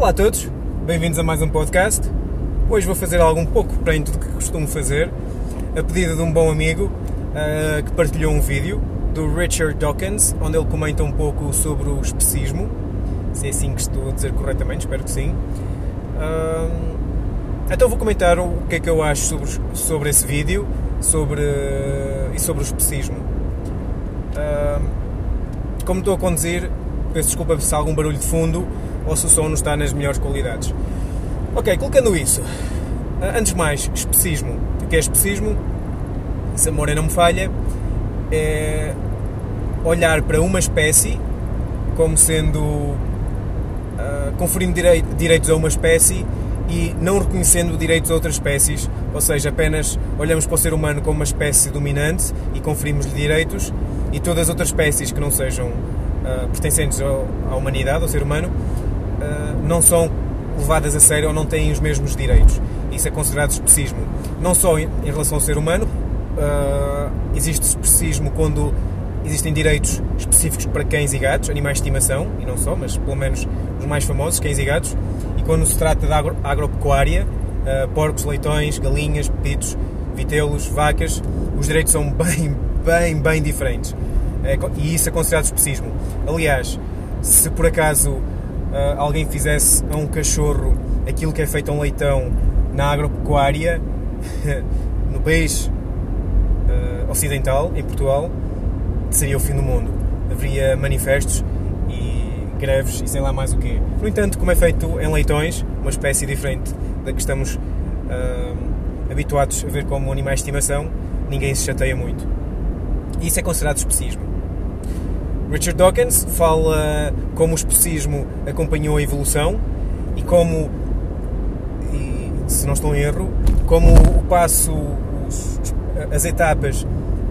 Olá a todos, bem-vindos a mais um podcast. Hoje vou fazer algo um pouco diferente do que costumo fazer, a pedido de um bom amigo uh, que partilhou um vídeo do Richard Dawkins, onde ele comenta um pouco sobre o especismo. Se é assim que estou a dizer corretamente, espero que sim. Uh, então vou comentar o que é que eu acho sobre, sobre esse vídeo sobre, uh, e sobre o especismo. como estou a conduzir, peço desculpa se há algum barulho de fundo ou se o som não está nas melhores qualidades. Ok, colocando isso, antes de mais, especismo. O que é especismo? Se a memória não me falha, é olhar para uma espécie como sendo. Uh, conferindo direi direitos a uma espécie e não reconhecendo direitos a outras espécies, ou seja, apenas olhamos para o ser humano como uma espécie dominante e conferimos-lhe direitos e todas as outras espécies que não sejam uh, pertencentes à humanidade, ao ser humano, não são levadas a sério ou não têm os mesmos direitos. Isso é considerado especismo. Não só em relação ao ser humano, uh, existe especismo quando existem direitos específicos para cães e gatos, animais de estimação, e não só, mas pelo menos os mais famosos, cães e gatos, e quando se trata de agro, agropecuária, uh, porcos, leitões, galinhas, pepitos, vitelos, vacas, os direitos são bem, bem, bem diferentes. É, e isso é considerado especismo. Aliás, se por acaso alguém fizesse a um cachorro aquilo que é feito a um leitão na agropecuária, no país uh, ocidental, em Portugal, seria o fim do mundo. Haveria manifestos e greves e sei lá mais o quê. No entanto, como é feito em leitões, uma espécie diferente da que estamos uh, habituados a ver como animais de estimação, ninguém se chateia muito. Isso é considerado especismo. Richard Dawkins fala como o especismo acompanhou a evolução e como, e, se não estou em erro, como o passo, os, as etapas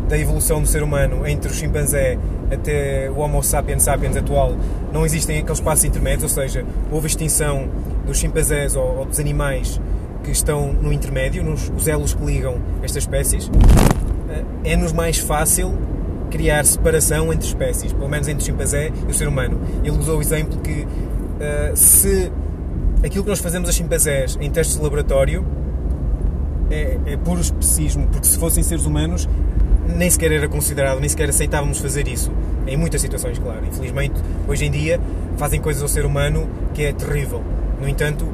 da evolução do ser humano entre o chimpanzé até o Homo sapiens sapiens atual não existem aqueles passos intermédios, ou seja, houve extinção dos chimpanzés ou, ou dos animais que estão no intermédio, nos, os elos que ligam estas espécies, eh, é-nos mais fácil criar separação entre espécies, pelo menos entre o chimpanzé e o ser humano. Ele usou o exemplo que uh, se aquilo que nós fazemos a chimpanzés em testes de laboratório é, é puro especismo, porque se fossem seres humanos nem sequer era considerado, nem sequer aceitávamos fazer isso. Em muitas situações, claro. Infelizmente, hoje em dia, fazem coisas ao ser humano que é terrível. No entanto,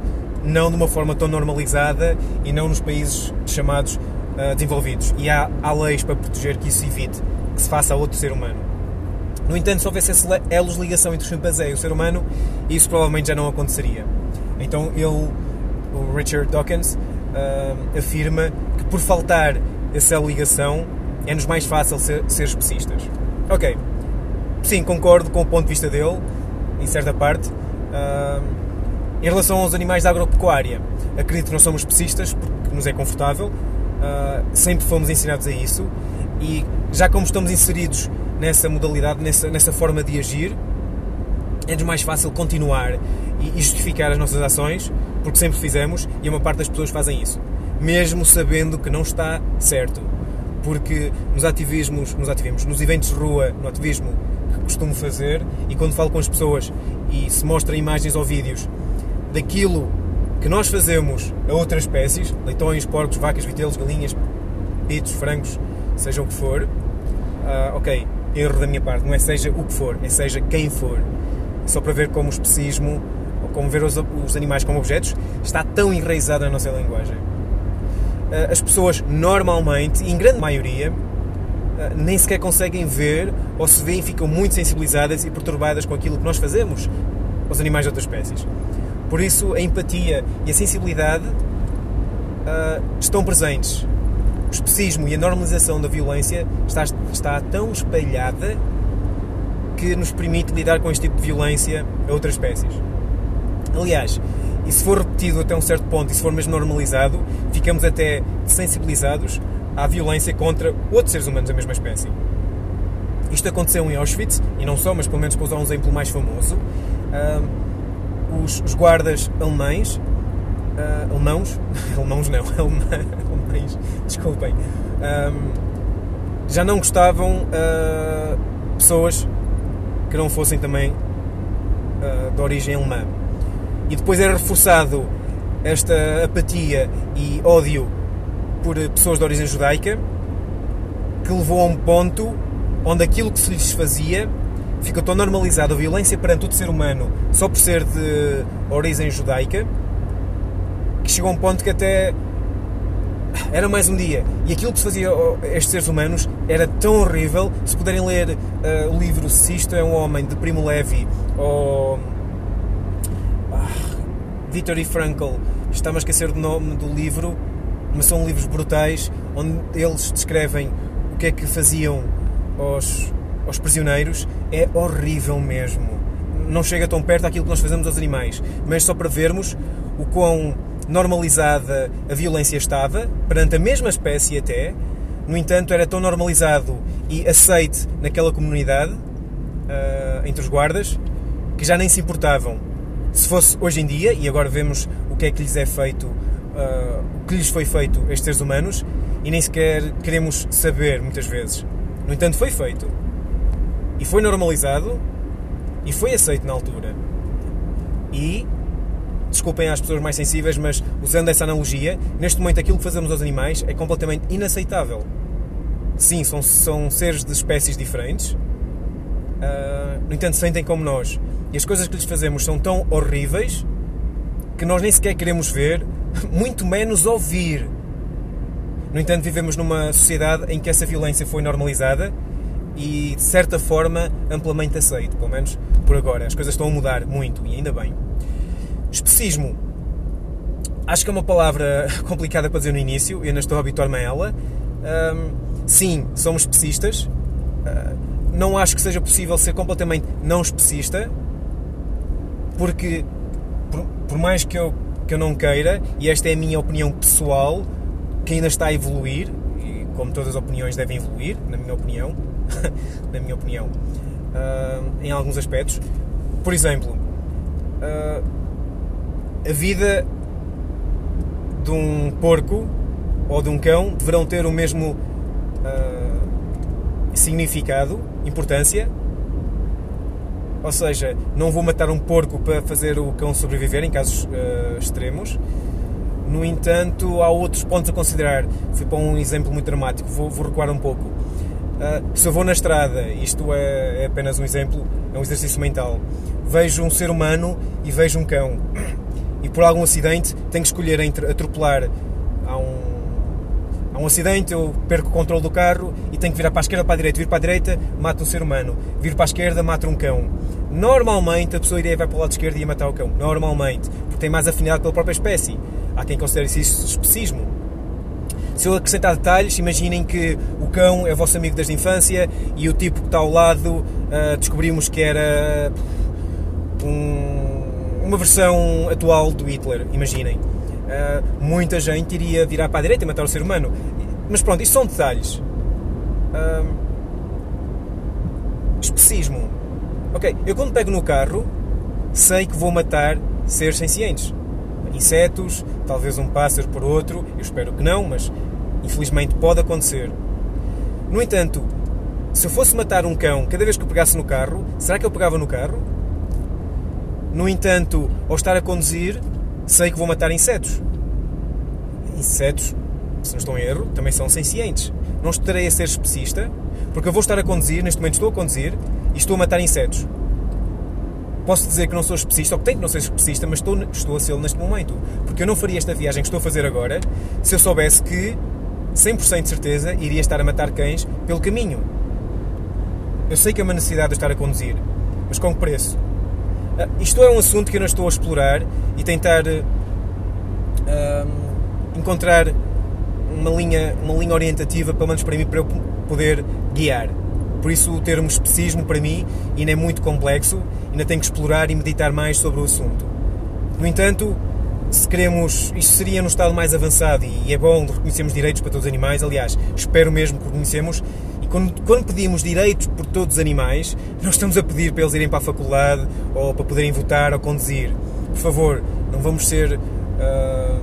não de uma forma tão normalizada e não nos países chamados uh, desenvolvidos. E há, há leis para proteger que isso evite que se faça a outro ser humano. No entanto, se houvesse esse elos ligação entre o chimpanzé e o ser humano, isso provavelmente já não aconteceria. Então ele, o Richard Dawkins, uh, afirma que por faltar essa ligação é-nos mais fácil ser, ser especistas. Ok, sim, concordo com o ponto de vista dele, em certa parte. Uh, em relação aos animais da agropecuária, acredito que não somos especistas porque nos é confortável, uh, sempre fomos ensinados a isso e já como estamos inseridos nessa modalidade, nessa, nessa forma de agir, é-nos mais fácil continuar e justificar as nossas ações, porque sempre fizemos e uma parte das pessoas fazem isso, mesmo sabendo que não está certo. Porque nos ativismos, nos ativismos, nos eventos de rua, no ativismo que costumo fazer, e quando falo com as pessoas e se mostra imagens ou vídeos daquilo que nós fazemos a outras espécies, leitões, porcos, vacas, vitelos, galinhas, pitos, frangos, seja o que for, uh, ok, erro da minha parte, não é seja o que for, é seja quem for. Só para ver como o especismo, ou como ver os, os animais como objetos, está tão enraizado na nossa linguagem. Uh, as pessoas normalmente, em grande maioria, uh, nem sequer conseguem ver ou se veem ficam muito sensibilizadas e perturbadas com aquilo que nós fazemos aos animais de outras espécies. Por isso, a empatia e a sensibilidade uh, estão presentes o especismo e a normalização da violência está, está tão espalhada que nos permite lidar com este tipo de violência a outras espécies. Aliás, e se for repetido até um certo ponto e se for mesmo normalizado, ficamos até sensibilizados à violência contra outros seres humanos da mesma espécie. Isto aconteceu em Auschwitz, e não só, mas pelo menos para usar um exemplo mais famoso, uh, os, os, guardas alemães, uh, alemãos, alemãos não, alemães, desculpem, um, já não gostavam uh, pessoas que não fossem também uh, de origem alemã. e depois era reforçado esta apatia e ódio por pessoas de origem judaica, que levou a um ponto onde aquilo que se lhes fazia ficou tão normalizado, a violência perante todo ser humano, só por ser de origem judaica, que chegou a um ponto que até era mais um dia. E aquilo que se fazia a estes seres humanos era tão horrível. Se puderem ler uh, o livro Se Isto é um Homem, de Primo Levi, ou. Ah, Victor e Frankl, está-me a esquecer do nome do livro, mas são livros brutais onde eles descrevem o que é que faziam aos, aos prisioneiros. É horrível mesmo. Não chega tão perto daquilo que nós fazemos aos animais, mas só para vermos o quão normalizada a violência estava, perante a mesma espécie até, no entanto era tão normalizado e aceite naquela comunidade, uh, entre os guardas, que já nem se importavam. Se fosse hoje em dia, e agora vemos o que é que lhes é feito, uh, o que lhes foi feito a estes seres humanos, e nem sequer queremos saber muitas vezes. No entanto, foi feito. E foi normalizado, e foi aceito na altura. E desculpem às pessoas mais sensíveis, mas usando essa analogia, neste momento aquilo que fazemos aos animais é completamente inaceitável. Sim, são, são seres de espécies diferentes, uh, no entanto, sentem como nós. E as coisas que lhes fazemos são tão horríveis que nós nem sequer queremos ver, muito menos ouvir. No entanto, vivemos numa sociedade em que essa violência foi normalizada e, de certa forma, amplamente aceita, pelo menos por agora. As coisas estão a mudar muito e ainda bem. Especismo. Acho que é uma palavra complicada para dizer no início, eu ainda estou a habituar-me a ela. Um, sim, somos especistas. Uh, não acho que seja possível ser completamente não especista, porque, por, por, mais que eu, que eu não queira, e esta é a minha opinião pessoal, que ainda está a evoluir, e como todas as opiniões devem evoluir, na minha opinião, na minha opinião, uh, em alguns aspectos. Por exemplo, uh, a vida de um porco ou de um cão deverão ter o mesmo uh, significado, importância. Ou seja, não vou matar um porco para fazer o cão sobreviver em casos uh, extremos. No entanto, há outros pontos a considerar. Fui para um exemplo muito dramático, vou, vou recuar um pouco. Uh, se eu vou na estrada, isto é, é apenas um exemplo, é um exercício mental, vejo um ser humano e vejo um cão e por algum acidente tenho que escolher entre atropelar a um, a um acidente, eu perco o controle do carro e tenho que virar para a esquerda ou para a direita. Vir para a direita, mato um ser humano. Vir para a esquerda, mato um cão. Normalmente a pessoa iria vai para o lado esquerdo e ia matar o cão. Normalmente. Porque tem mais afinidade pela própria espécie. Há quem considere isso especismo. Se eu acrescentar detalhes, imaginem que o cão é o vosso amigo desde a infância e o tipo que está ao lado uh, descobrimos que era um uma versão atual do Hitler, imaginem. Uh, muita gente iria virar para a direita e matar o ser humano. Mas pronto, isto são detalhes. Uh, especismo. Ok, eu quando pego no carro, sei que vou matar seres sencientes. Insetos, talvez um pássaro por outro, eu espero que não, mas infelizmente pode acontecer. No entanto, se eu fosse matar um cão cada vez que eu pegasse no carro, será que eu pegava no carro? No entanto, ao estar a conduzir, sei que vou matar insetos. Insetos, se não estou em erro, também são sencientes. Não estarei a ser especista, porque eu vou estar a conduzir, neste momento estou a conduzir, e estou a matar insetos. Posso dizer que não sou especista, ou que tenho que não ser especista, mas estou, estou a ser neste momento. Porque eu não faria esta viagem que estou a fazer agora se eu soubesse que, 100% de certeza, iria estar a matar cães pelo caminho. Eu sei que é uma necessidade de estar a conduzir, mas com que preço? Uh, isto é um assunto que eu não estou a explorar e tentar uh, encontrar uma linha, uma linha orientativa, pelo menos para mim, para eu poder guiar. Por isso o termo especismo para mim ainda é muito complexo, ainda tenho que explorar e meditar mais sobre o assunto. No entanto, se queremos, isto seria no estado mais avançado e é bom reconhecermos direitos para todos os animais, aliás, espero mesmo que reconhecemos quando, quando, pedimos direitos por todos os animais, não estamos a pedir para eles irem para a faculdade ou para poderem votar ou conduzir. Por favor, não vamos ser uh,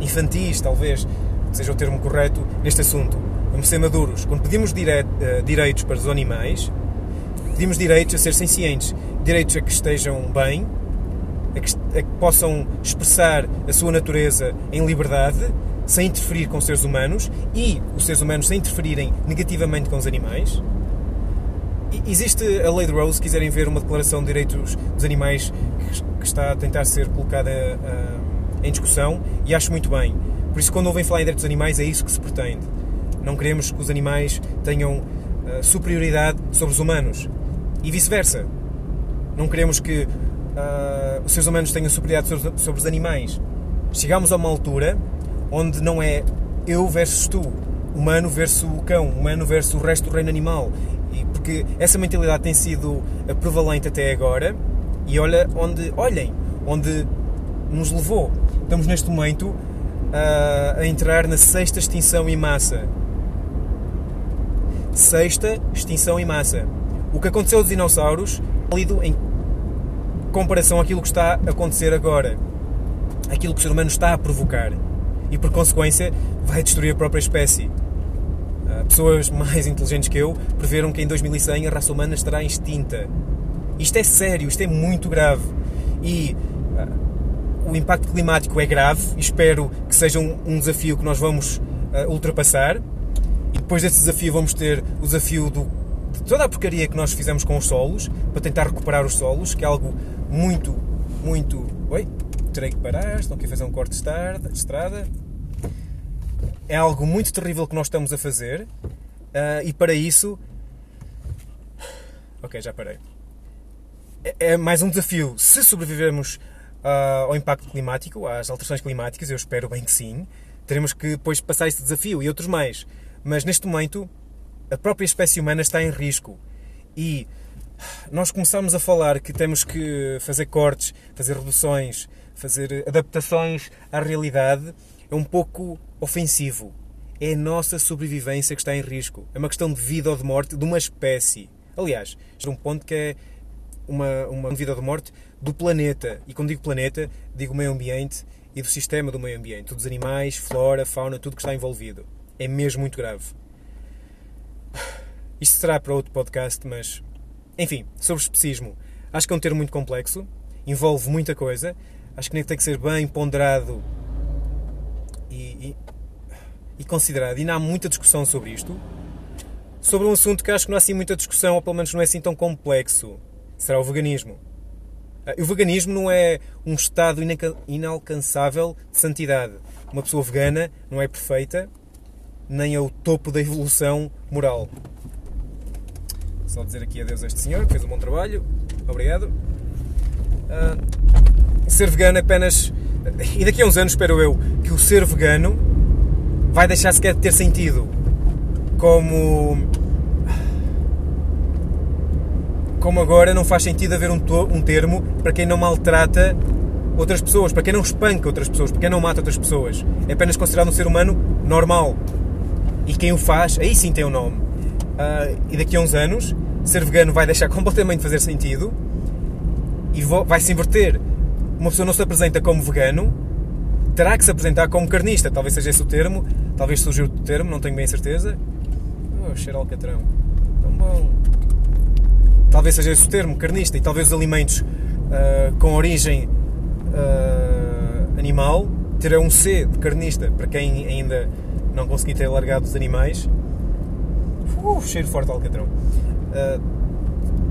infantis, talvez seja o termo correto, neste assunto. Vamos ser maduros. Quando pedimos uh, direitos para os animais, pedimos direitos a ser sencientes, direitos a que estejam bem a que, a que possam expressar a sua natureza em liberdade, sem interferir com os seres humanos e os seres humanos sem interferirem negativamente com os animais. Existe a lei de Rose, se quiserem ver uma declaração de direitos dos animais que, está a tentar ser colocada uh, em discussão e acho muito bem. Por isso, quando ouvem falar em direitos dos animais, é isso que se pretende. Não queremos que os animais tenham uh, superioridade sobre os humanos e vice-versa. Não queremos que uh, os seres humanos tenham superioridade sobre, sobre os animais. Chegamos a uma altura onde não é eu versus tu, humano versus o cão, humano versus o resto do reino animal. E porque essa mentalidade tem sido prevalente até agora e olha onde, olhem, onde nos levou. Estamos neste momento uh, a entrar na sexta extinção em massa. Sexta extinção em massa. O que aconteceu aos dinossauros, lido em comparação àquilo que está a acontecer agora. Aquilo que o ser humano está a provocar. E por consequência, vai destruir a própria espécie. Uh, pessoas mais inteligentes que eu preveram que em 2100 a raça humana estará extinta. Isto é sério, isto é muito grave. E uh, o impacto climático é grave espero que seja um, um desafio que nós vamos uh, ultrapassar. E depois desse desafio vamos ter o desafio do, de toda a porcaria que nós fizemos com os solos, para tentar recuperar os solos, que é algo muito, muito... Oi? Terei que parar, estão aqui a fazer um corte de estrada. É algo muito terrível que nós estamos a fazer uh, e para isso... Ok, já parei é mais um desafio. Se sobrevivermos uh, ao impacto climático, às alterações climáticas, eu espero bem que sim, teremos que depois passar este desafio e outros mais. Mas neste momento, a própria espécie humana está em risco. E nós começamos a falar que temos que fazer cortes, fazer reduções, fazer adaptações à realidade, é um pouco ofensivo. É a nossa sobrevivência que está em risco. É uma questão de vida ou de morte de uma espécie. Aliás, é um ponto que é uma, uma vida de morte do planeta. E quando digo planeta, digo meio ambiente e do sistema do meio ambiente. Dos animais, flora, fauna, tudo que está envolvido. É mesmo muito grave. Isto será para outro podcast, mas. Enfim, sobre especismo. Acho que é um termo muito complexo, envolve muita coisa. Acho que tem que ser bem ponderado e, e, e considerado. E não há muita discussão sobre isto. Sobre um assunto que acho que não há assim muita discussão, ou pelo menos não é assim tão complexo será o veganismo. Ah, o veganismo não é um estado inalcançável de santidade. Uma pessoa vegana não é perfeita, nem é o topo da evolução moral. Só dizer aqui adeus a este senhor, que fez um bom trabalho. Obrigado. Uh, ser vegano apenas. E daqui a uns anos, espero eu, que o ser vegano vai deixar sequer de ter sentido como como agora não faz sentido haver um, um termo para quem não maltrata outras pessoas, para quem não espanca outras pessoas, para quem não mata outras pessoas. É apenas considerado um ser humano normal. E quem o faz, aí sim tem um nome. Uh, e daqui a uns anos, ser vegano vai deixar completamente de fazer sentido e vai se inverter. Uma pessoa não se apresenta como vegano, terá que se apresentar como carnista. Talvez seja esse o termo, talvez surgiu o termo, não tenho bem certeza. Oh, cheiro alcatrão. Tão bom talvez seja esse o termo, carnista, e talvez os alimentos uh, com origem uh, animal terão um C de carnista, para quem ainda não conseguir ter largado os animais. Uh, cheiro forte alcatrão. Uh,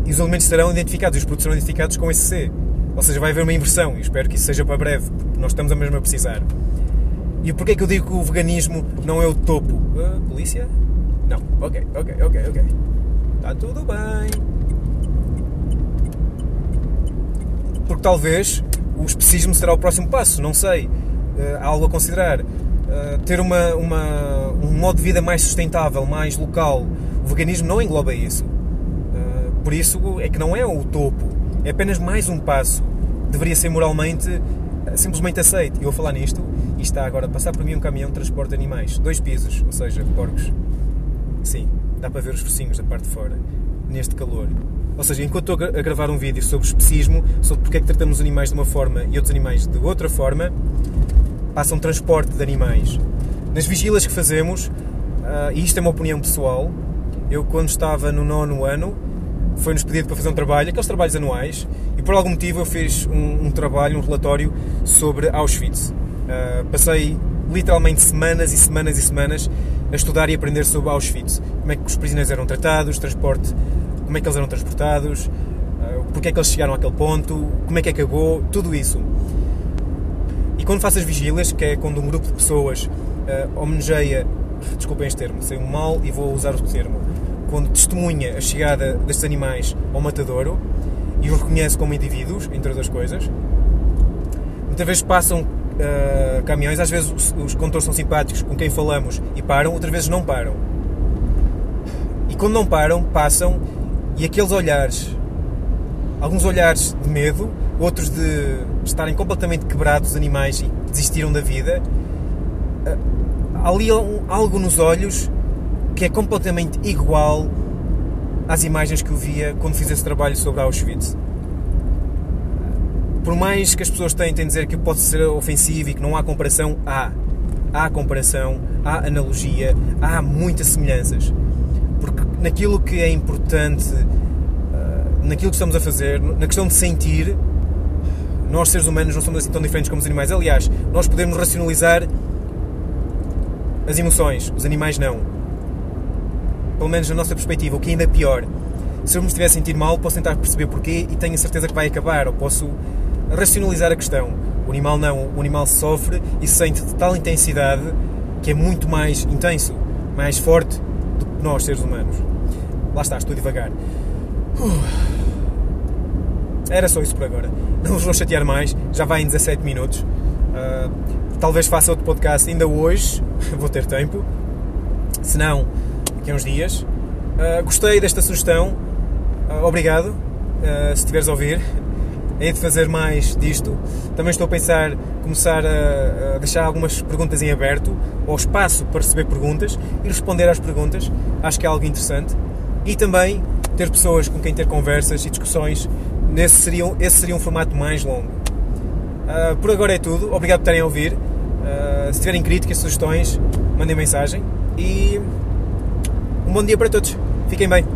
e os alimentos serão identificados, os produtos serão identificados com esse C. Ou seja, vai haver uma inversão, e espero que isso seja para breve, porque nós estamos a mesmo a precisar. E porquê é que eu digo que o veganismo não é o topo? Uh, polícia? Não. Ok, ok, ok, ok. Está tudo bem. porque talvez o especismo será o próximo passo, não sei. Uh, há algo a considerar. Uh, ter uma, uma, um modo de vida mais sustentável, mais local. O veganismo não engloba isso. Uh, por isso é que não é o topo, é apenas mais um passo. Deveria ser moralmente simplesmente aceito. Eu vou falar nisto e está agora a passar por mim um caminhão de transporte de animais, dois pisos, ou seja, porcos. Sim, dá para ver os focinhos da parte de fora, neste calor. Ou seja, enquanto estou a gravar um vídeo sobre especismo, sobre porque é que tratamos os animais de uma forma e outros animais de outra forma, passa um transporte de animais. Nas vigilas que fazemos, uh, e isto é uma opinião pessoal, eu quando estava no nono ano, foi-nos pedido para fazer um trabalho, aqueles trabalhos anuais, e por algum motivo eu fiz um, um trabalho, um relatório sobre Auschwitz. Uh, passei literalmente semanas e semanas e semanas a estudar e aprender sobre Auschwitz. Como é que os prisioneiros eram tratados, transporte, como é que eles eram transportados, uh, porque é que eles chegaram àquele ponto, como é que acabou, tudo isso. E quando faço as vigílias, que é quando um grupo de pessoas uh, homenageia, desculpem este termo, sei um mal e vou usar o termo, quando testemunha a chegada destes animais ao matadouro e os reconhece como indivíduos, entre outras coisas, muitas vezes passam uh, caminhões, às vezes os, os condutores são simpáticos com quem falamos e param, outras vezes não param. E quando não param, passam e aqueles olhares, alguns olhares de medo, outros de estarem completamente quebrados os animais e desistiram da vida, há ali algo nos olhos que é completamente igual às imagens que eu via quando fiz esse trabalho sobre Auschwitz. Por mais que as pessoas tentem dizer que pode ser ofensivo e que não há comparação, há. Há comparação, há analogia, há muitas semelhanças. Porque naquilo que é importante, ah, naquilo que estamos a fazer, na questão de sentir, nós seres humanos não somos assim tão diferentes como os animais. Aliás, nós podemos racionalizar as emoções, os animais não pelo menos na nossa perspectiva, o que é ainda pior. Se eu me estiver a sentir mal, posso tentar perceber porquê e tenho a certeza que vai acabar, ou posso racionalizar a questão. O animal não, o animal sofre e sente de tal intensidade que é muito mais intenso, mais forte do que nós, seres humanos. Lá está, estou devagar. Era só isso por agora. Não vos vou chatear mais, já vai em 17 minutos. Uh, talvez faça outro podcast ainda hoje, vou ter tempo. Se não, daqui a uns dias. Uh, gostei desta sugestão, uh, obrigado. Uh, se estiveres a ouvir, hei de fazer mais disto. Também estou a pensar começar a, a, deixar algumas perguntas em aberto, ou espaço para receber perguntas e responder às perguntas. Acho que é algo interessante. E também ter pessoas com quem ter conversas e discussões. Nesse seria, esse seria um formato mais longo. Uh, por agora é tudo. Obrigado por estarem a ouvir. Uh, se tiverem críticas, sugestões, mandem mensagem. E bom dia para todos. Fiquem bem.